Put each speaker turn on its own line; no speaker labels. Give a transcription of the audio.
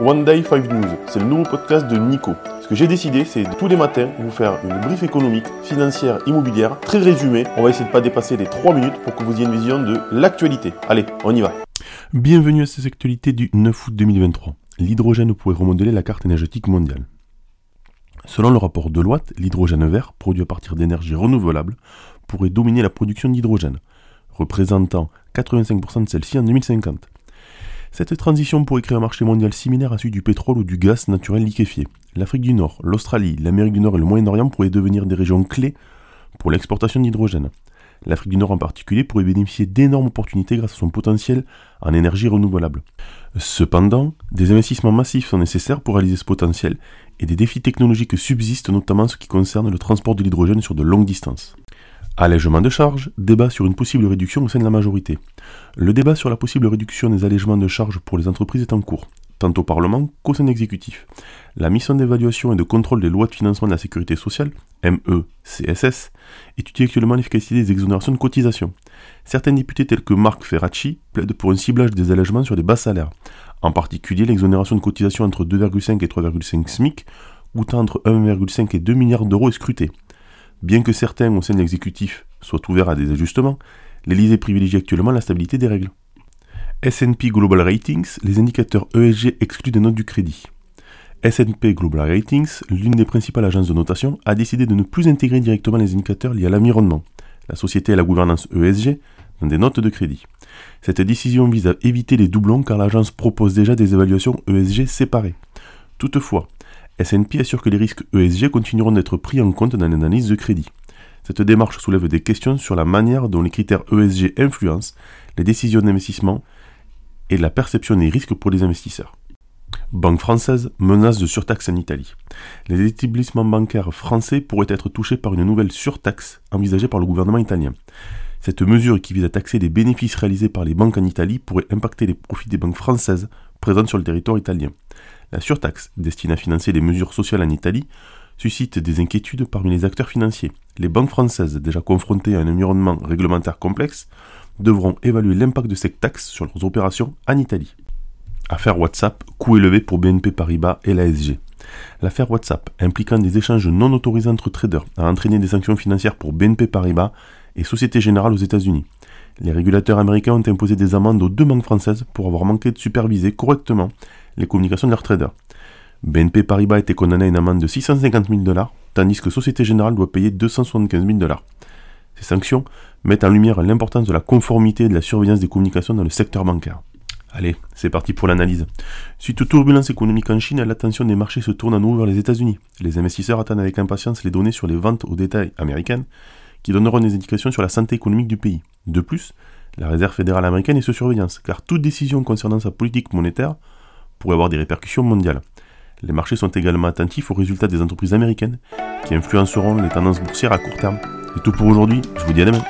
One Day 5 News, c'est le nouveau podcast de Nico. Ce que j'ai décidé, c'est tous les matins vous faire une brief économique, financière, immobilière, très résumée. On va essayer de pas dépasser les 3 minutes pour que vous ayez une vision de l'actualité. Allez, on y va.
Bienvenue à ces actualités du 9 août 2023. L'hydrogène pourrait remodeler la carte énergétique mondiale. Selon le rapport Deloitte, l'hydrogène vert, produit à partir d'énergie renouvelable, pourrait dominer la production d'hydrogène, représentant 85% de celle-ci en 2050. Cette transition pourrait créer un marché mondial similaire à celui du pétrole ou du gaz naturel liquéfié. L'Afrique du Nord, l'Australie, l'Amérique du Nord et le Moyen-Orient pourraient devenir des régions clés pour l'exportation d'hydrogène. L'Afrique du Nord en particulier pourrait bénéficier d'énormes opportunités grâce à son potentiel en énergie renouvelable. Cependant, des investissements massifs sont nécessaires pour réaliser ce potentiel et des défis technologiques subsistent notamment en ce qui concerne le transport de l'hydrogène sur de longues distances. Allègement de charges, débat sur une possible réduction au sein de la majorité. Le débat sur la possible réduction des allègements de charges pour les entreprises est en cours, tant au Parlement qu'au sein exécutif. La mission d'évaluation et de contrôle des lois de financement de la sécurité sociale, MECSS, étudie actuellement l'efficacité des exonérations de cotisations. Certains députés tels que Marc Ferracci plaident pour un ciblage des allègements sur les bas salaires, en particulier l'exonération de cotisations entre 2,5 et 3,5 SMIC, coûtant entre 1,5 et 2 milliards d'euros est scrutée. Bien que certains au sein de l'exécutif soient ouverts à des ajustements, l'Elysée privilégie actuellement la stabilité des règles. S&P Global Ratings, les indicateurs ESG excluent des notes du crédit. S&P Global Ratings, l'une des principales agences de notation, a décidé de ne plus intégrer directement les indicateurs liés à l'environnement, la société et la gouvernance ESG dans des notes de crédit. Cette décision vise à éviter les doublons car l'agence propose déjà des évaluations ESG séparées. Toutefois, S&P assure que les risques ESG continueront d'être pris en compte dans l'analyse de crédit. Cette démarche soulève des questions sur la manière dont les critères ESG influencent les décisions d'investissement et la perception des risques pour les investisseurs. Banque française menace de surtaxe en Italie. Les établissements bancaires français pourraient être touchés par une nouvelle surtaxe envisagée par le gouvernement italien. Cette mesure qui vise à taxer les bénéfices réalisés par les banques en Italie pourrait impacter les profits des banques françaises présentes sur le territoire italien. La surtaxe, destinée à financer les mesures sociales en Italie, suscite des inquiétudes parmi les acteurs financiers. Les banques françaises, déjà confrontées à un environnement réglementaire complexe, devront évaluer l'impact de cette taxe sur leurs opérations en Italie. Affaire WhatsApp, coût élevé pour BNP Paribas et l'ASG. L'affaire WhatsApp, impliquant des échanges non autorisés entre traders, a entraîné des sanctions financières pour BNP Paribas et Société Générale aux États-Unis. Les régulateurs américains ont imposé des amendes aux deux banques françaises pour avoir manqué de superviser correctement les communications de leurs traders. BNP Paribas été condamné à une amende de 650 000 dollars, tandis que Société Générale doit payer 275 000 dollars. Ces sanctions mettent en lumière l'importance de la conformité et de la surveillance des communications dans le secteur bancaire. Allez, c'est parti pour l'analyse. Suite aux turbulences économiques en Chine, l'attention des marchés se tourne à nouveau vers les États-Unis. Les investisseurs attendent avec impatience les données sur les ventes au détail américaines qui donneront des indications sur la santé économique du pays. De plus, la Réserve fédérale américaine est sous surveillance, car toute décision concernant sa politique monétaire pourrait avoir des répercussions mondiales. Les marchés sont également attentifs aux résultats des entreprises américaines qui influenceront les tendances boursières à court terme. C'est tout pour aujourd'hui, je vous dis à demain.